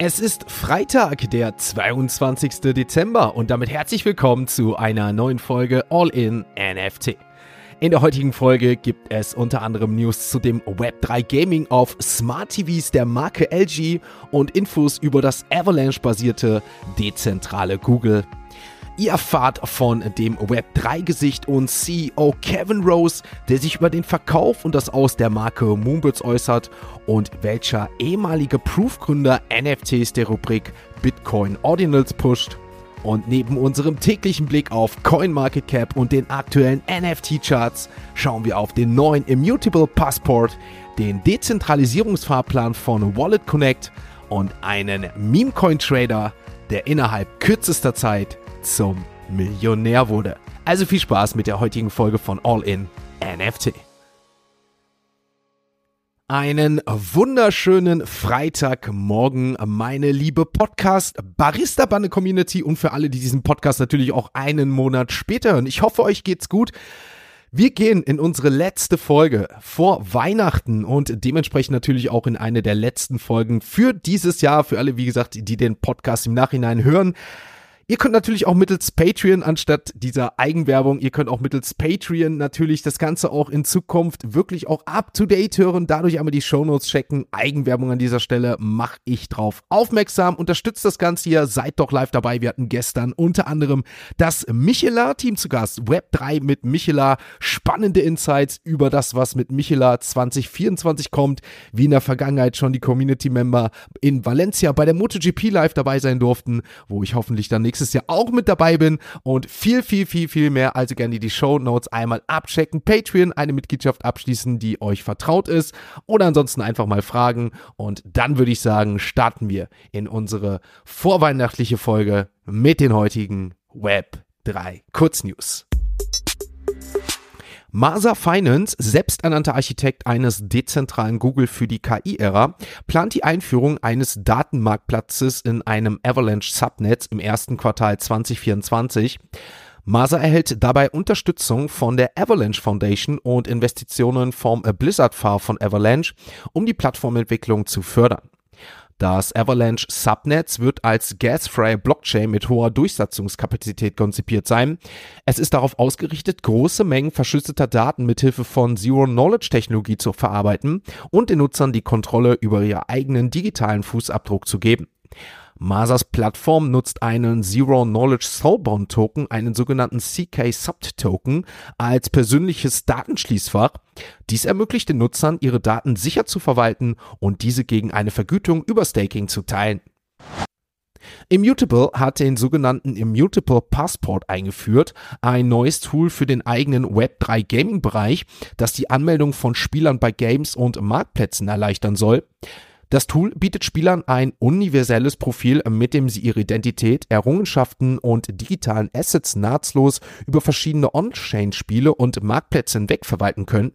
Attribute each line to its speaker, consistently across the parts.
Speaker 1: Es ist Freitag, der 22. Dezember und damit herzlich willkommen zu einer neuen Folge All in NFT. In der heutigen Folge gibt es unter anderem News zu dem Web3 Gaming auf Smart TVs der Marke LG und Infos über das Avalanche-basierte dezentrale Google. Ihr erfahrt von dem Web3-Gesicht und CEO Kevin Rose, der sich über den Verkauf und das Aus der Marke Moonbirds äußert und welcher ehemalige Proof-Gründer NFTs der Rubrik Bitcoin Ordinals pusht. Und neben unserem täglichen Blick auf CoinMarketCap und den aktuellen NFT-Charts schauen wir auf den neuen Immutable Passport, den Dezentralisierungsfahrplan von Wallet Connect und einen Meme-Coin-Trader, der innerhalb kürzester Zeit zum Millionär wurde. Also viel Spaß mit der heutigen Folge von All In NFT. Einen wunderschönen Freitagmorgen, meine liebe Podcast Barista Bande Community und für alle, die diesen Podcast natürlich auch einen Monat später hören. Ich hoffe, euch geht's gut. Wir gehen in unsere letzte Folge vor Weihnachten und dementsprechend natürlich auch in eine der letzten Folgen für dieses Jahr, für alle, wie gesagt, die den Podcast im Nachhinein hören. Ihr könnt natürlich auch mittels Patreon anstatt dieser Eigenwerbung, ihr könnt auch mittels Patreon natürlich das Ganze auch in Zukunft wirklich auch up to date hören, dadurch einmal die Shownotes checken. Eigenwerbung an dieser Stelle mache ich drauf aufmerksam. Unterstützt das Ganze hier, seid doch live dabei. Wir hatten gestern unter anderem das Michela-Team zu Gast, Web3 mit Michela, spannende Insights über das, was mit Michela 2024 kommt, wie in der Vergangenheit schon die Community-Member in Valencia bei der MotoGP Live dabei sein durften, wo ich hoffentlich dann nächstes nächstes Jahr auch mit dabei bin und viel, viel, viel, viel mehr. Also gerne die Show Notes einmal abchecken, Patreon, eine Mitgliedschaft abschließen, die euch vertraut ist oder ansonsten einfach mal fragen. Und dann würde ich sagen, starten wir in unsere vorweihnachtliche Folge mit den heutigen Web 3 Kurznews. Masa Finance, selbsternannter Architekt eines dezentralen Google für die KI-Ära, plant die Einführung eines Datenmarktplatzes in einem Avalanche Subnetz im ersten Quartal 2024. Masa erhält dabei Unterstützung von der Avalanche Foundation und Investitionen vom Blizzard Far von Avalanche, um die Plattformentwicklung zu fördern. Das Avalanche Subnetz wird als gasfreie Blockchain mit hoher Durchsetzungskapazität konzipiert sein. Es ist darauf ausgerichtet, große Mengen verschlüsselter Daten mithilfe von Zero-Knowledge-Technologie zu verarbeiten und den Nutzern die Kontrolle über ihren eigenen digitalen Fußabdruck zu geben. Masas Plattform nutzt einen Zero Knowledge Soulbound Token, einen sogenannten CK Subt Token, als persönliches Datenschließfach. Dies ermöglicht den Nutzern, ihre Daten sicher zu verwalten und diese gegen eine Vergütung über Staking zu teilen. Immutable hat den sogenannten Immutable Passport eingeführt, ein neues Tool für den eigenen Web3 Gaming Bereich, das die Anmeldung von Spielern bei Games und Marktplätzen erleichtern soll. Das Tool bietet Spielern ein universelles Profil, mit dem sie ihre Identität, Errungenschaften und digitalen Assets nahtlos über verschiedene On-Chain-Spiele und Marktplätze hinweg verwalten können.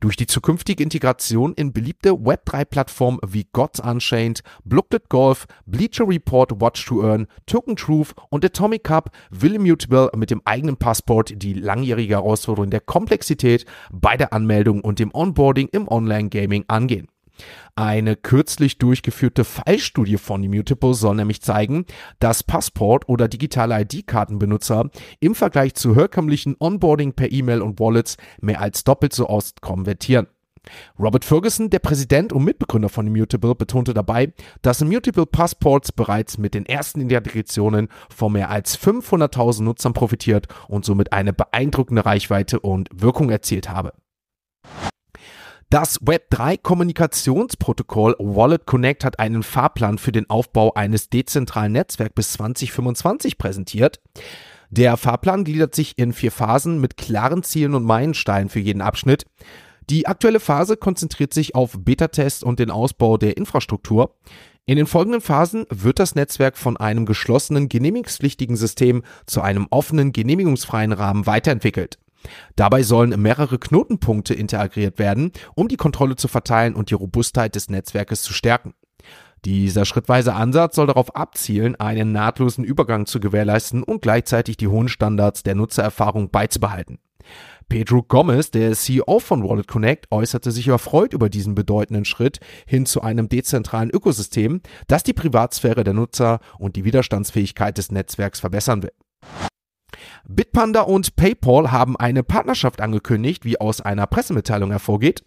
Speaker 1: Durch die zukünftige Integration in beliebte Web3-Plattformen wie Gods Unchained, Blooklet Golf, Bleacher Report Watch to Earn, Token Truth und Atomic Cup will Immutable mit dem eigenen Passport die langjährige Herausforderung der Komplexität bei der Anmeldung und dem Onboarding im Online-Gaming angehen. Eine kürzlich durchgeführte Fallstudie von Immutable soll nämlich zeigen, dass Passport- oder digitale ID-Kartenbenutzer im Vergleich zu herkömmlichen Onboarding per E-Mail und Wallets mehr als doppelt so oft konvertieren. Robert Ferguson, der Präsident und Mitbegründer von Immutable, betonte dabei, dass Immutable Passports bereits mit den ersten Identifikationen von mehr als 500.000 Nutzern profitiert und somit eine beeindruckende Reichweite und Wirkung erzielt habe. Das Web3-Kommunikationsprotokoll Wallet Connect hat einen Fahrplan für den Aufbau eines dezentralen Netzwerks bis 2025 präsentiert. Der Fahrplan gliedert sich in vier Phasen mit klaren Zielen und Meilensteinen für jeden Abschnitt. Die aktuelle Phase konzentriert sich auf Beta-Tests und den Ausbau der Infrastruktur. In den folgenden Phasen wird das Netzwerk von einem geschlossenen genehmigungspflichtigen System zu einem offenen genehmigungsfreien Rahmen weiterentwickelt. Dabei sollen mehrere Knotenpunkte integriert werden, um die Kontrolle zu verteilen und die Robustheit des Netzwerkes zu stärken. Dieser schrittweise Ansatz soll darauf abzielen, einen nahtlosen Übergang zu gewährleisten und gleichzeitig die hohen Standards der Nutzererfahrung beizubehalten. Pedro Gomez, der CEO von Wallet Connect, äußerte sich erfreut über diesen bedeutenden Schritt hin zu einem dezentralen Ökosystem, das die Privatsphäre der Nutzer und die Widerstandsfähigkeit des Netzwerks verbessern will. Bitpanda und PayPal haben eine Partnerschaft angekündigt, wie aus einer Pressemitteilung hervorgeht.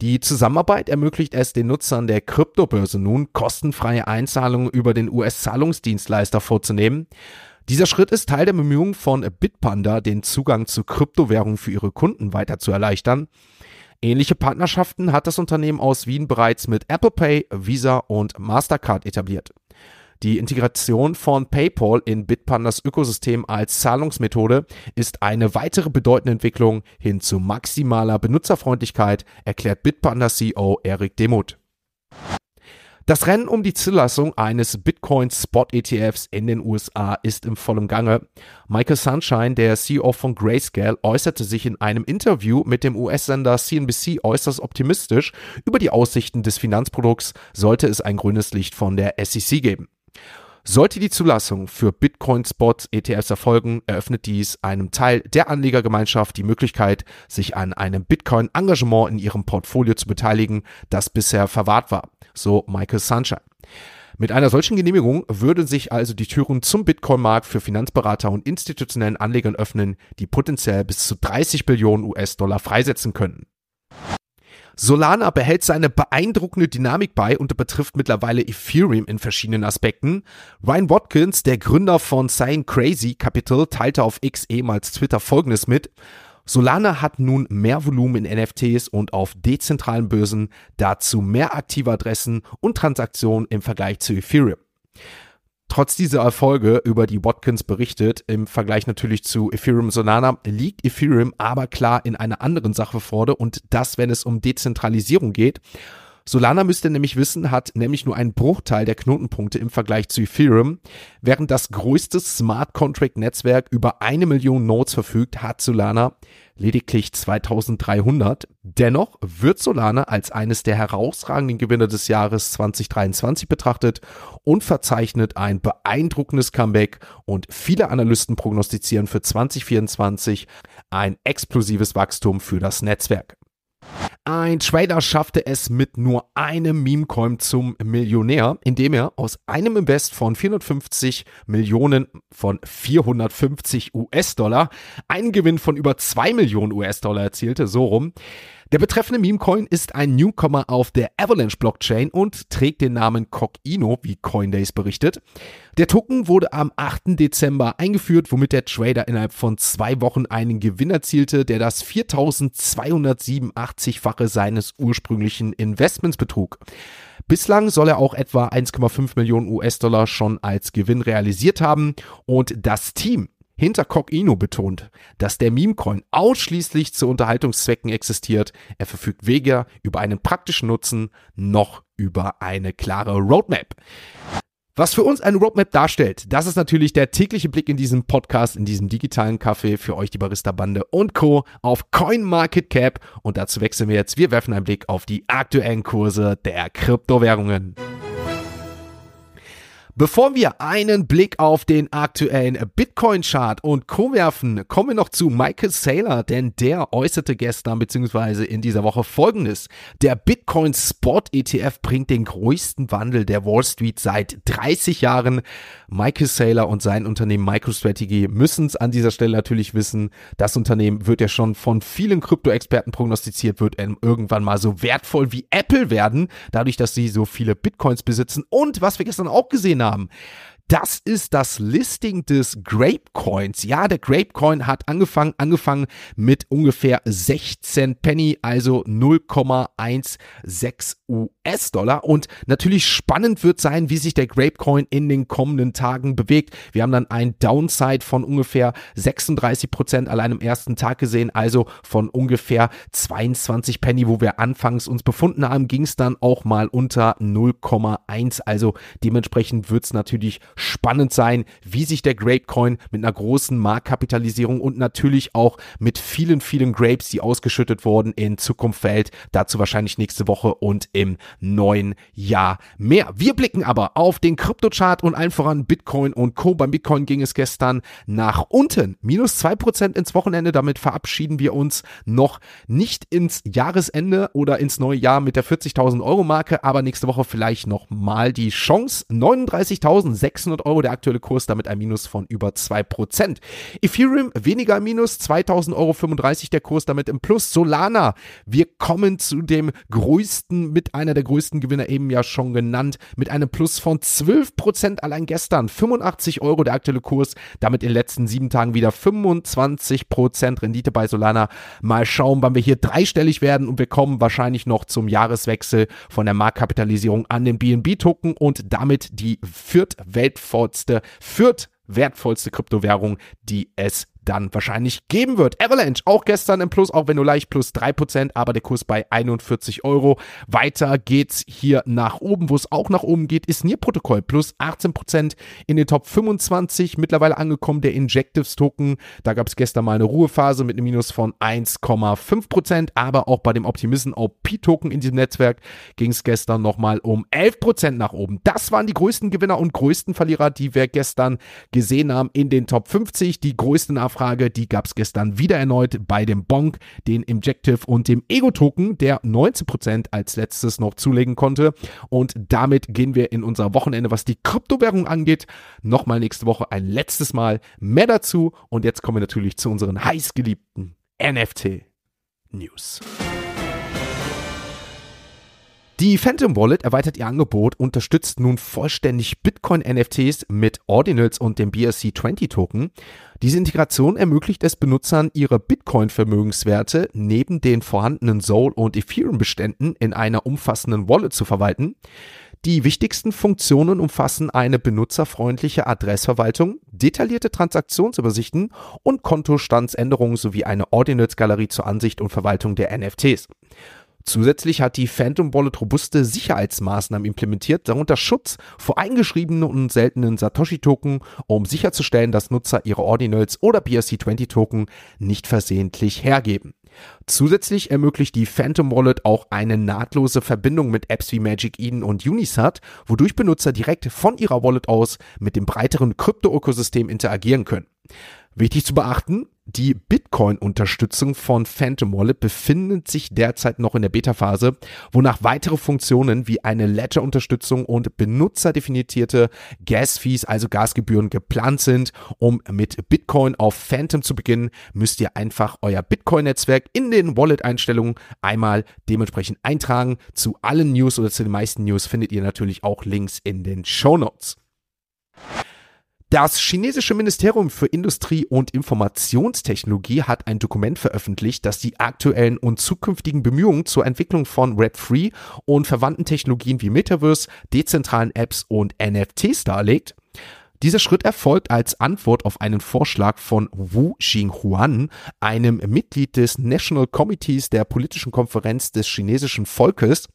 Speaker 1: Die Zusammenarbeit ermöglicht es den Nutzern der Kryptobörse nun, kostenfreie Einzahlungen über den US-Zahlungsdienstleister vorzunehmen. Dieser Schritt ist Teil der Bemühungen von Bitpanda, den Zugang zu Kryptowährungen für ihre Kunden weiter zu erleichtern. Ähnliche Partnerschaften hat das Unternehmen aus Wien bereits mit Apple Pay, Visa und Mastercard etabliert. Die Integration von PayPal in Bitpandas Ökosystem als Zahlungsmethode ist eine weitere bedeutende Entwicklung hin zu maximaler Benutzerfreundlichkeit, erklärt Bitpanda CEO Eric Demuth. Das Rennen um die Zulassung eines Bitcoin Spot ETFs in den USA ist im vollen Gange. Michael Sunshine, der CEO von Grayscale, äußerte sich in einem Interview mit dem US-Sender CNBC äußerst optimistisch über die Aussichten des Finanzprodukts, sollte es ein grünes Licht von der SEC geben. Sollte die Zulassung für Bitcoin-Spots ETFs erfolgen, eröffnet dies einem Teil der Anlegergemeinschaft die Möglichkeit, sich an einem Bitcoin-Engagement in ihrem Portfolio zu beteiligen, das bisher verwahrt war, so Michael Sunshine. Mit einer solchen Genehmigung würden sich also die Türen zum Bitcoin-Markt für Finanzberater und institutionellen Anlegern öffnen, die potenziell bis zu 30 Billionen US-Dollar freisetzen könnten. Solana behält seine beeindruckende Dynamik bei und betrifft mittlerweile Ethereum in verschiedenen Aspekten. Ryan Watkins, der Gründer von Sign Crazy Capital, teilte auf X ehemals Twitter folgendes mit. Solana hat nun mehr Volumen in NFTs und auf dezentralen Börsen, dazu mehr aktive Adressen und Transaktionen im Vergleich zu Ethereum. Trotz dieser Erfolge, über die Watkins berichtet, im Vergleich natürlich zu Ethereum Solana, liegt Ethereum aber klar in einer anderen Sache vor und das, wenn es um Dezentralisierung geht. Solana müsste nämlich wissen, hat nämlich nur einen Bruchteil der Knotenpunkte im Vergleich zu Ethereum. Während das größte Smart Contract Netzwerk über eine Million Nodes verfügt, hat Solana lediglich 2300. Dennoch wird Solana als eines der herausragenden Gewinner des Jahres 2023 betrachtet und verzeichnet ein beeindruckendes Comeback und viele Analysten prognostizieren für 2024 ein explosives Wachstum für das Netzwerk. Ein Trader schaffte es mit nur einem Meme-Coin zum Millionär, indem er aus einem Invest von 450 Millionen von 450 US-Dollar einen Gewinn von über 2 Millionen US-Dollar erzielte, so rum. Der betreffende Meme-Coin ist ein Newcomer auf der Avalanche-Blockchain und trägt den Namen Cockino, wie Coindays berichtet. Der Token wurde am 8. Dezember eingeführt, womit der Trader innerhalb von zwei Wochen einen Gewinn erzielte, der das 4287-fache seines ursprünglichen Investments betrug. Bislang soll er auch etwa 1,5 Millionen US-Dollar schon als Gewinn realisiert haben und das Team hinter Cockino betont, dass der Memecoin ausschließlich zu Unterhaltungszwecken existiert. Er verfügt weder über einen praktischen Nutzen noch über eine klare Roadmap. Was für uns eine Roadmap darstellt, das ist natürlich der tägliche Blick in diesem Podcast, in diesem digitalen Café für euch, die Barista-Bande und Co. auf CoinMarketCap. Und dazu wechseln wir jetzt. Wir werfen einen Blick auf die aktuellen Kurse der Kryptowährungen. Bevor wir einen Blick auf den aktuellen Bitcoin-Chart und Co. werfen, kommen wir noch zu Michael Saylor, denn der äußerte gestern bzw. in dieser Woche folgendes. Der Bitcoin Spot ETF bringt den größten Wandel der Wall Street seit 30 Jahren. Michael Saylor und sein Unternehmen MicroStrategy müssen es an dieser Stelle natürlich wissen. Das Unternehmen wird ja schon von vielen Krypto-Experten prognostiziert, wird irgendwann mal so wertvoll wie Apple werden, dadurch, dass sie so viele Bitcoins besitzen. Und was wir gestern auch gesehen haben, das ist das Listing des Grapecoins. Ja, der Grapecoin hat angefangen, angefangen mit ungefähr 16 Penny, also 0,16 US-Dollar. Und natürlich spannend wird sein, wie sich der Grapecoin in den kommenden Tagen bewegt. Wir haben dann ein Downside von ungefähr 36 Prozent allein im ersten Tag gesehen, also von ungefähr 22 Penny, wo wir anfangs uns befunden haben, ging es dann auch mal unter 0,1. Also dementsprechend wird es natürlich spannend sein, wie sich der Grapecoin mit einer großen Marktkapitalisierung und natürlich auch mit vielen, vielen Grapes, die ausgeschüttet wurden, in Zukunft verhält. Dazu wahrscheinlich nächste Woche und im neuen Jahr mehr. Wir blicken aber auf den Kryptochart und allen voran Bitcoin und Co. Beim Bitcoin ging es gestern nach unten. Minus zwei Prozent ins Wochenende. Damit verabschieden wir uns noch nicht ins Jahresende oder ins neue Jahr mit der 40.000 Euro Marke, aber nächste Woche vielleicht noch mal die Chance. 39.600 Euro der aktuelle Kurs, damit ein Minus von über zwei Prozent. Ethereum weniger Minus, 2.000 Euro 35 der Kurs, damit im Plus. Solana, wir kommen zu dem größten, mit einer der größten Gewinner eben ja schon genannt, mit einem Plus von 12 Prozent allein gestern. 85 Euro der aktuelle Kurs, damit in den letzten sieben Tagen wieder 25 Prozent Rendite bei Solana. Mal schauen, wann wir hier dreistellig werden und wir kommen wahrscheinlich noch zum Jahreswechsel von der Marktkapitalisierung an den BNB-Token und damit die viertweltvollste, viertwertvollste Kryptowährung, die es dann wahrscheinlich geben wird. Avalanche auch gestern im Plus, auch wenn nur leicht plus 3%, aber der Kurs bei 41 Euro. Weiter geht's hier nach oben, wo es auch nach oben geht, ist Nier-Protokoll plus 18% in den Top 25, mittlerweile angekommen der Injectives Token. Da gab es gestern mal eine Ruhephase mit einem Minus von 1,5%, aber auch bei dem Optimism OP Token in diesem Netzwerk ging es gestern nochmal um 11% nach oben. Das waren die größten Gewinner und größten Verlierer, die wir gestern gesehen haben in den Top 50. Die größten Nachfrage, die gab es gestern wieder erneut bei dem Bonk, den Injective und dem Ego-Token, der 19% als letztes noch zulegen konnte. Und damit gehen wir in unser Wochenende, was die Kryptowährung angeht, nochmal nächste Woche ein letztes Mal mehr dazu. Und jetzt kommen wir natürlich zu unseren heißgeliebten NFT-News. Die Phantom Wallet erweitert ihr Angebot, unterstützt nun vollständig Bitcoin-NFTs mit Ordinals und dem BSC20-Token. Diese Integration ermöglicht es Benutzern, ihre Bitcoin-Vermögenswerte neben den vorhandenen Soul- und Ethereum-Beständen in einer umfassenden Wallet zu verwalten. Die wichtigsten Funktionen umfassen eine benutzerfreundliche Adressverwaltung, detaillierte Transaktionsübersichten und Kontostandsänderungen sowie eine Ordinals-Galerie zur Ansicht und Verwaltung der NFTs. Zusätzlich hat die Phantom Wallet robuste Sicherheitsmaßnahmen implementiert, darunter Schutz vor eingeschriebenen und seltenen Satoshi-Token, um sicherzustellen, dass Nutzer ihre Ordinals oder BRC20-Token nicht versehentlich hergeben. Zusätzlich ermöglicht die Phantom Wallet auch eine nahtlose Verbindung mit Apps wie Magic Eden und Unisat, wodurch Benutzer direkt von ihrer Wallet aus mit dem breiteren Krypto-Ökosystem interagieren können. Wichtig zu beachten, die Bitcoin-Unterstützung von Phantom Wallet befindet sich derzeit noch in der Beta-Phase, wonach weitere Funktionen wie eine Ledger-Unterstützung und benutzerdefinierte Gas-Fees, also Gasgebühren, geplant sind. Um mit Bitcoin auf Phantom zu beginnen, müsst ihr einfach euer Bitcoin-Netzwerk in den Wallet-Einstellungen einmal dementsprechend eintragen. Zu allen News oder zu den meisten News findet ihr natürlich auch Links in den Show Notes. Das chinesische Ministerium für Industrie und Informationstechnologie hat ein Dokument veröffentlicht, das die aktuellen und zukünftigen Bemühungen zur Entwicklung von Web3 und verwandten Technologien wie Metaverse, dezentralen Apps und NFTs darlegt. Dieser Schritt erfolgt als Antwort auf einen Vorschlag von Wu Xinghuan, einem Mitglied des National Committees der politischen Konferenz des chinesischen Volkes.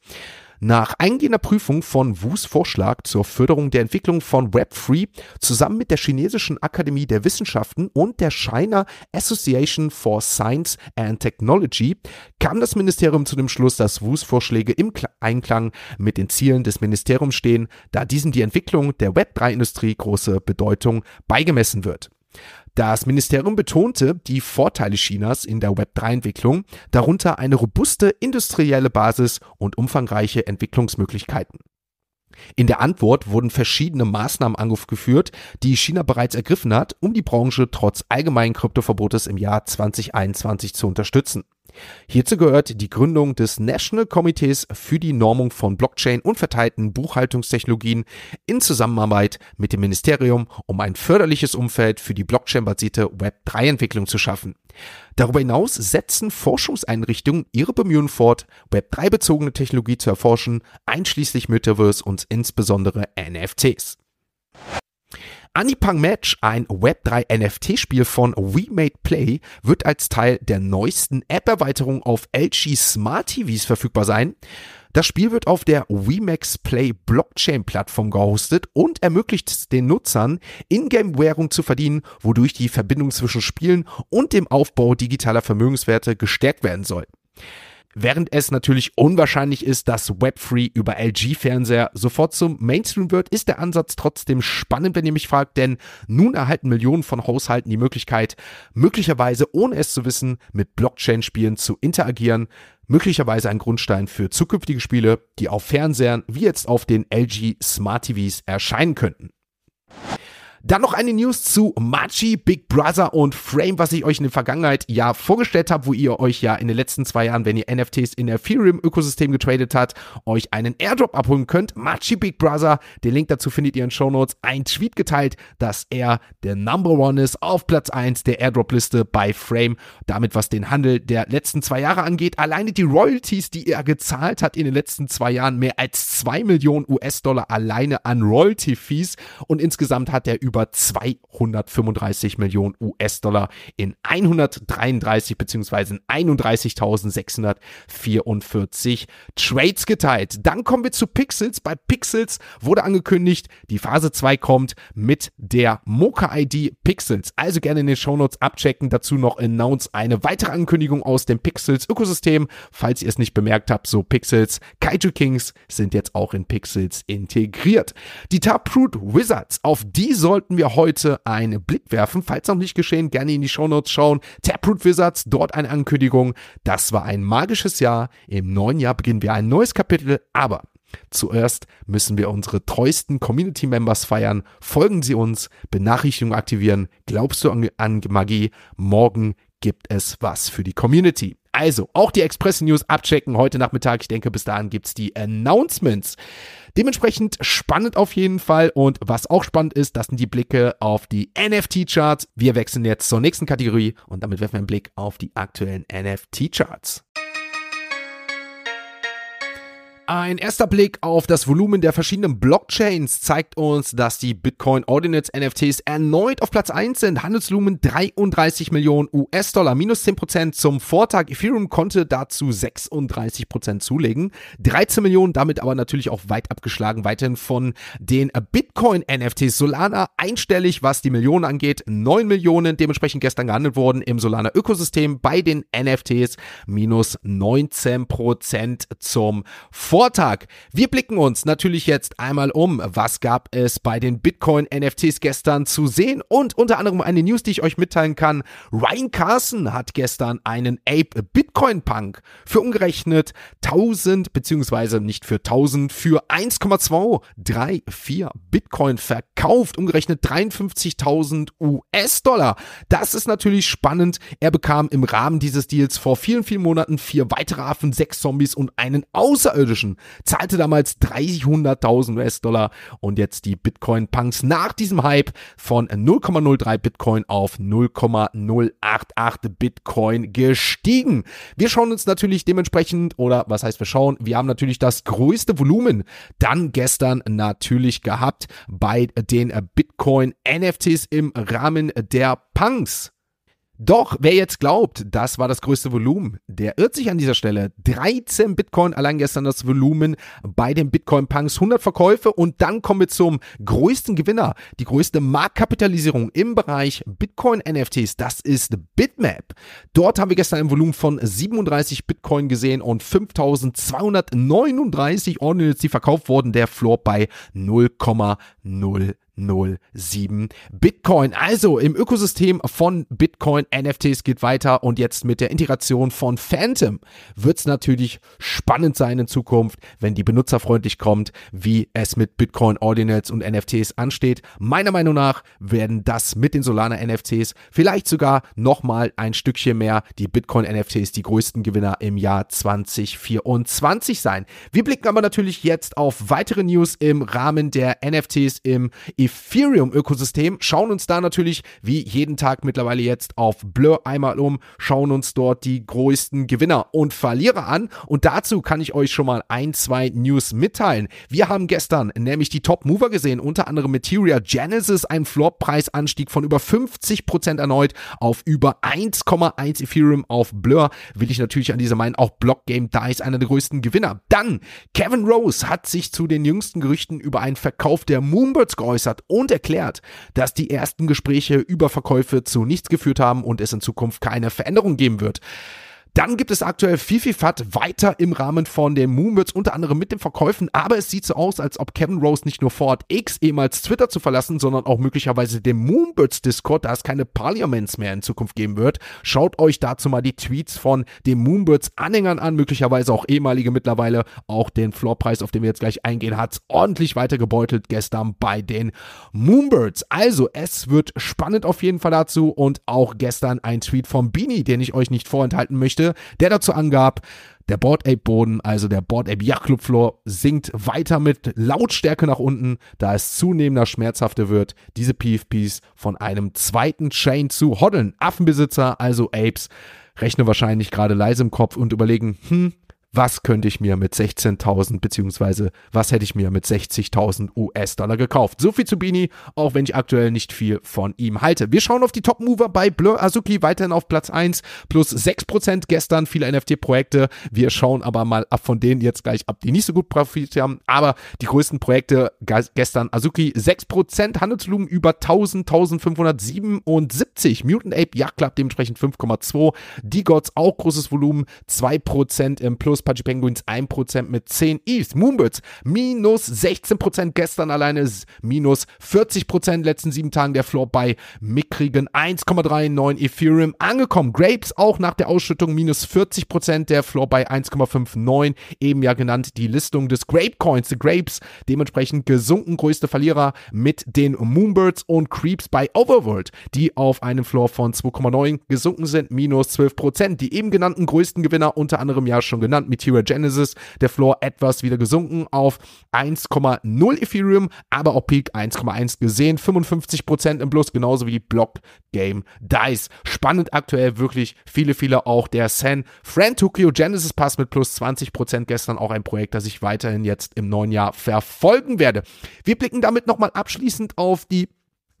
Speaker 1: Nach eingehender Prüfung von Wus Vorschlag zur Förderung der Entwicklung von Web3 zusammen mit der chinesischen Akademie der Wissenschaften und der China Association for Science and Technology kam das Ministerium zu dem Schluss, dass Wus Vorschläge im Einklang mit den Zielen des Ministeriums stehen, da diesem die Entwicklung der Web3-Industrie große Bedeutung beigemessen wird. Das Ministerium betonte die Vorteile Chinas in der Web3-Entwicklung, darunter eine robuste industrielle Basis und umfangreiche Entwicklungsmöglichkeiten. In der Antwort wurden verschiedene Maßnahmen angeführt, die China bereits ergriffen hat, um die Branche trotz allgemeinen Kryptoverbotes im Jahr 2021 zu unterstützen. Hierzu gehört die Gründung des National Committees für die Normung von Blockchain und verteilten Buchhaltungstechnologien in Zusammenarbeit mit dem Ministerium, um ein förderliches Umfeld für die Blockchain-basierte Web3-Entwicklung zu schaffen. Darüber hinaus setzen Forschungseinrichtungen ihre Bemühungen fort, Web3-bezogene Technologie zu erforschen, einschließlich Metaverse und insbesondere NFTs. Anipang Match, ein Web3 NFT-Spiel von We Made Play, wird als Teil der neuesten App-Erweiterung auf LG Smart TVs verfügbar sein. Das Spiel wird auf der WeMax Play Blockchain Plattform gehostet und ermöglicht es den Nutzern, Ingame-Währung zu verdienen, wodurch die Verbindung zwischen Spielen und dem Aufbau digitaler Vermögenswerte gestärkt werden soll. Während es natürlich unwahrscheinlich ist, dass Web3 über LG-Fernseher sofort zum Mainstream wird, ist der Ansatz trotzdem spannend, wenn ihr mich fragt, denn nun erhalten Millionen von Haushalten die Möglichkeit, möglicherweise ohne es zu wissen, mit Blockchain-Spielen zu interagieren, möglicherweise ein Grundstein für zukünftige Spiele, die auf Fernsehern wie jetzt auf den LG Smart TVs erscheinen könnten. Dann noch eine News zu Machi, Big Brother und Frame, was ich euch in der Vergangenheit ja vorgestellt habe, wo ihr euch ja in den letzten zwei Jahren, wenn ihr NFTs in der Ethereum-Ökosystem getradet habt, euch einen Airdrop abholen könnt. Machi, Big Brother, den Link dazu findet ihr in Show Notes. Ein Tweet geteilt, dass er der Number One ist, auf Platz 1 der Airdrop-Liste bei Frame. Damit, was den Handel der letzten zwei Jahre angeht. Alleine die Royalties, die er gezahlt hat in den letzten zwei Jahren, mehr als 2 Millionen US-Dollar alleine an Royalty-Fees. Und insgesamt hat er über über 235 Millionen US-Dollar in 133 bzw. 31.644 Trades geteilt. Dann kommen wir zu Pixels. Bei Pixels wurde angekündigt, die Phase 2 kommt mit der Mocha-ID Pixels. Also gerne in den Shownotes abchecken. Dazu noch Announce eine weitere Ankündigung aus dem Pixels-Ökosystem. Falls ihr es nicht bemerkt habt, so Pixels Kaiju Kings sind jetzt auch in Pixels integriert. Die Taproot Wizards, auf die soll sollten wir heute einen Blick werfen. Falls noch nicht geschehen, gerne in die Shownotes schauen. Taproot Wizards, dort eine Ankündigung. Das war ein magisches Jahr. Im neuen Jahr beginnen wir ein neues Kapitel, aber Zuerst müssen wir unsere treuesten Community-Members feiern. Folgen Sie uns, Benachrichtigungen aktivieren. Glaubst du an, an Magie? Morgen gibt es was für die Community. Also, auch die Express News abchecken heute Nachmittag. Ich denke, bis dahin gibt es die Announcements. Dementsprechend spannend auf jeden Fall. Und was auch spannend ist, das sind die Blicke auf die NFT-Charts. Wir wechseln jetzt zur nächsten Kategorie und damit werfen wir einen Blick auf die aktuellen NFT-Charts. Ein erster Blick auf das Volumen der verschiedenen Blockchains zeigt uns, dass die Bitcoin Ordinance NFTs erneut auf Platz 1 sind. Handelsvolumen 33 Millionen US-Dollar, minus 10% zum Vortag. Ethereum konnte dazu 36% zulegen. 13 Millionen, damit aber natürlich auch weit abgeschlagen, weiterhin von den Bitcoin NFTs. Solana einstellig, was die Millionen angeht. 9 Millionen, dementsprechend gestern gehandelt worden im Solana Ökosystem. Bei den NFTs minus 19% zum Vortag. Vortag. Wir blicken uns natürlich jetzt einmal um. Was gab es bei den Bitcoin-NFTs gestern zu sehen? Und unter anderem eine News, die ich euch mitteilen kann. Ryan Carson hat gestern einen Ape Bitcoin Punk für umgerechnet 1000, beziehungsweise nicht für 1000, für 1,234 Bitcoin verkauft. Umgerechnet 53.000 US-Dollar. Das ist natürlich spannend. Er bekam im Rahmen dieses Deals vor vielen, vielen Monaten vier weitere Affen, sechs Zombies und einen außerirdischen Bitcoin, zahlte damals 300.000 US-Dollar und jetzt die Bitcoin-Punks nach diesem Hype von 0,03 Bitcoin auf 0,088 Bitcoin gestiegen. Wir schauen uns natürlich dementsprechend, oder was heißt wir schauen, wir haben natürlich das größte Volumen dann gestern natürlich gehabt bei den Bitcoin-NFTs im Rahmen der Punks. Doch wer jetzt glaubt, das war das größte Volumen, der irrt sich an dieser Stelle. 13 Bitcoin allein gestern das Volumen bei den Bitcoin Punks, 100 Verkäufe und dann kommen wir zum größten Gewinner, die größte Marktkapitalisierung im Bereich Bitcoin NFTs. Das ist Bitmap. Dort haben wir gestern ein Volumen von 37 Bitcoin gesehen und 5239 Ordinals, die verkauft wurden. Der Floor bei 0,0 07 Bitcoin. Also im Ökosystem von Bitcoin NFTs geht weiter und jetzt mit der Integration von Phantom wird es natürlich spannend sein in Zukunft, wenn die benutzerfreundlich kommt, wie es mit Bitcoin Ordinals und NFTs ansteht. Meiner Meinung nach werden das mit den Solana NFTs vielleicht sogar nochmal ein Stückchen mehr die Bitcoin NFTs die größten Gewinner im Jahr 2024 sein. Wir blicken aber natürlich jetzt auf weitere News im Rahmen der NFTs im Ethereum-Ökosystem, schauen uns da natürlich wie jeden Tag mittlerweile jetzt auf Blur einmal um, schauen uns dort die größten Gewinner und Verlierer an und dazu kann ich euch schon mal ein, zwei News mitteilen. Wir haben gestern nämlich die Top-Mover gesehen, unter anderem Materia Genesis, ein Floor-Preisanstieg von über 50% erneut auf über 1,1 Ethereum auf Blur, will ich natürlich an dieser meinen, auch Block Game Dice einer der größten Gewinner. Dann, Kevin Rose hat sich zu den jüngsten Gerüchten über einen Verkauf der Moonbirds geäußert und erklärt, dass die ersten Gespräche über Verkäufe zu nichts geführt haben und es in Zukunft keine Veränderung geben wird. Dann gibt es aktuell FIFIFAT weiter im Rahmen von den Moonbirds, unter anderem mit den Verkäufen, aber es sieht so aus, als ob Kevin Rose nicht nur vorhat, X ehemals Twitter zu verlassen, sondern auch möglicherweise den Moonbirds Discord, da es keine Parliaments mehr in Zukunft geben wird. Schaut euch dazu mal die Tweets von den Moonbirds Anhängern an, möglicherweise auch ehemalige mittlerweile. Auch den Floorpreis, auf den wir jetzt gleich eingehen, hat ordentlich weitergebeutelt gestern bei den Moonbirds. Also, es wird spannend auf jeden Fall dazu und auch gestern ein Tweet von Beanie, den ich euch nicht vorenthalten möchte möchte, der dazu angab, der Board Ape Boden, also der Board Ape Yacht Club Floor, sinkt weiter mit Lautstärke nach unten, da es zunehmender schmerzhafter wird, diese PFPs von einem zweiten Chain zu hoddeln. Affenbesitzer, also Apes, rechnen wahrscheinlich gerade leise im Kopf und überlegen, hm, was könnte ich mir mit 16.000 beziehungsweise was hätte ich mir mit 60.000 US-Dollar gekauft. So viel zu Bini, auch wenn ich aktuell nicht viel von ihm halte. Wir schauen auf die Top-Mover bei Blur Azuki, weiterhin auf Platz 1, plus 6% gestern, viele NFT-Projekte. Wir schauen aber mal ab von denen jetzt gleich ab, die nicht so gut profitiert haben, aber die größten Projekte gestern Azuki 6%, Handelsvolumen über 1000, 1577, Mutant Ape Yacht Club dementsprechend 5,2, D-Gods auch großes Volumen, 2% im Plus minus Pudgy Penguins 1% mit 10 ETH. Moonbirds minus 16% gestern alleine, minus 40% letzten sieben Tagen der Floor bei mickrigen 1,39 Ethereum angekommen. Grapes auch nach der Ausschüttung minus 40% der Floor bei 1,59. Eben ja genannt die Listung des Grape Coins. The Grapes dementsprechend gesunken, größte Verlierer mit den Moonbirds und Creeps bei Overworld, die auf einem Floor von 2,9 gesunken sind, minus 12%. Die eben genannten größten Gewinner unter anderem ja schon genannt Meteor Genesis, der Floor etwas wieder gesunken auf 1,0 Ethereum, aber auch Peak 1,1 gesehen, 55% im Plus, genauso wie Block Game Dice. Spannend aktuell wirklich viele, viele auch der San Fran Tokyo Genesis Pass mit plus 20% gestern auch ein Projekt, das ich weiterhin jetzt im neuen Jahr verfolgen werde. Wir blicken damit nochmal abschließend auf die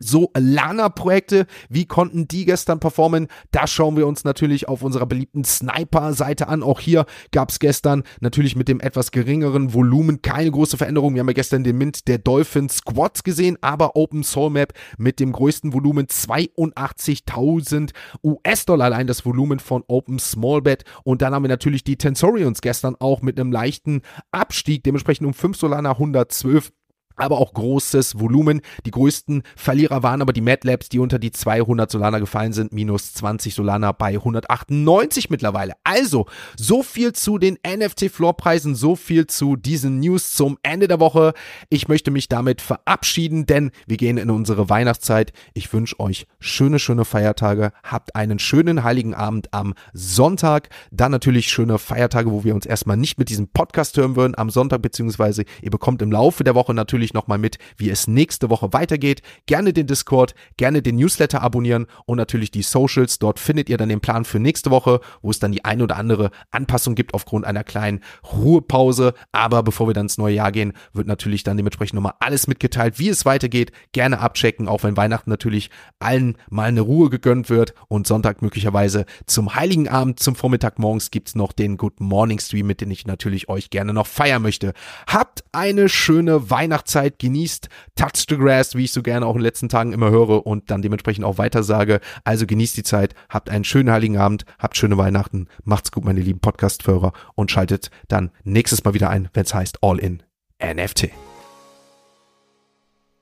Speaker 1: so Lana-Projekte, wie konnten die gestern performen? Das schauen wir uns natürlich auf unserer beliebten Sniper-Seite an. Auch hier gab es gestern natürlich mit dem etwas geringeren Volumen keine große Veränderung. Wir haben ja gestern den Mint der Dolphin Squads gesehen, aber Open Soul Map mit dem größten Volumen 82.000 US-Dollar allein das Volumen von Open Small Bet. Und dann haben wir natürlich die Tensorians gestern auch mit einem leichten Abstieg, dementsprechend um 5 Solana 112 aber auch großes Volumen. Die größten Verlierer waren aber die Mad Labs, die unter die 200 Solana gefallen sind, minus 20 Solana bei 198 mittlerweile. Also, so viel zu den NFT-Floorpreisen, so viel zu diesen News zum Ende der Woche. Ich möchte mich damit verabschieden, denn wir gehen in unsere Weihnachtszeit. Ich wünsche euch schöne, schöne Feiertage. Habt einen schönen heiligen Abend am Sonntag. Dann natürlich schöne Feiertage, wo wir uns erstmal nicht mit diesem Podcast hören würden am Sonntag, beziehungsweise ihr bekommt im Laufe der Woche natürlich natürlich nochmal mit, wie es nächste Woche weitergeht. Gerne den Discord, gerne den Newsletter abonnieren und natürlich die Socials. Dort findet ihr dann den Plan für nächste Woche, wo es dann die ein oder andere Anpassung gibt aufgrund einer kleinen Ruhepause. Aber bevor wir dann ins neue Jahr gehen, wird natürlich dann dementsprechend nochmal alles mitgeteilt, wie es weitergeht. Gerne abchecken, auch wenn Weihnachten natürlich allen mal eine Ruhe gegönnt wird und Sonntag möglicherweise zum Heiligen Abend, zum Vormittag morgens gibt es noch den Good Morning Stream, mit dem ich natürlich euch gerne noch feiern möchte. Habt eine schöne Weihnachtszeit Zeit, genießt Touch the Grass, wie ich so gerne auch in den letzten Tagen immer höre und dann dementsprechend auch weiter sage. Also genießt die Zeit, habt einen schönen Heiligen Abend, habt schöne Weihnachten, macht's gut, meine lieben Podcast-Hörer und schaltet dann nächstes Mal wieder ein, wenn es heißt All in NFT.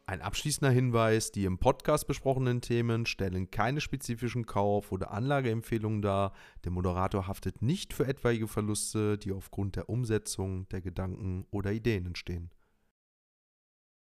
Speaker 1: Ein abschließender Hinweis, die im Podcast besprochenen Themen stellen keine spezifischen Kauf- oder Anlageempfehlungen dar. Der Moderator haftet nicht für etwaige Verluste, die aufgrund der Umsetzung der Gedanken oder Ideen entstehen.